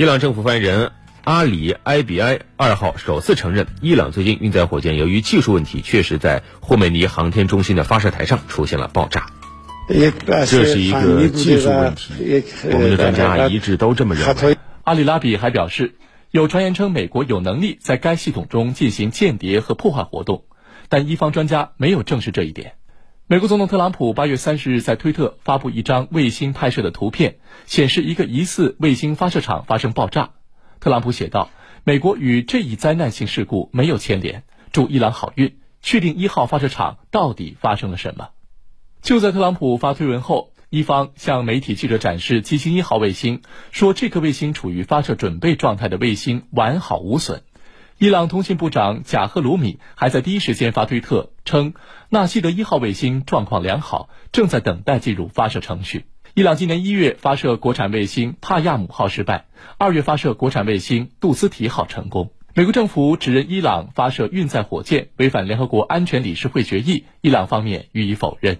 伊朗政府发言人阿里埃比埃二号首次承认，伊朗最近运载火箭由于技术问题，确实在霍梅尼航天中心的发射台上出现了爆炸。这是一个技术问题，我们的专家一致都这么认为。阿里拉比还表示，有传言称美国有能力在该系统中进行间谍和破坏活动，但伊方专家没有证实这一点。美国总统特朗普八月三十日在推特发布一张卫星拍摄的图片，显示一个疑似卫星发射场发生爆炸。特朗普写道：“美国与这一灾难性事故没有牵连，祝伊朗好运。确定一号发射场到底发生了什么？”就在特朗普发推文后，一方向媒体记者展示基星一号卫星，说这颗卫星处于发射准备状态的卫星完好无损。伊朗通信部长贾赫鲁米还在第一时间发推特称，纳西德一号卫星状况良好，正在等待进入发射程序。伊朗今年一月发射国产卫星帕亚姆号失败，二月发射国产卫星杜斯提号成功。美国政府指认伊朗发射运载火箭违反联合国安全理事会决议，伊朗方面予以否认。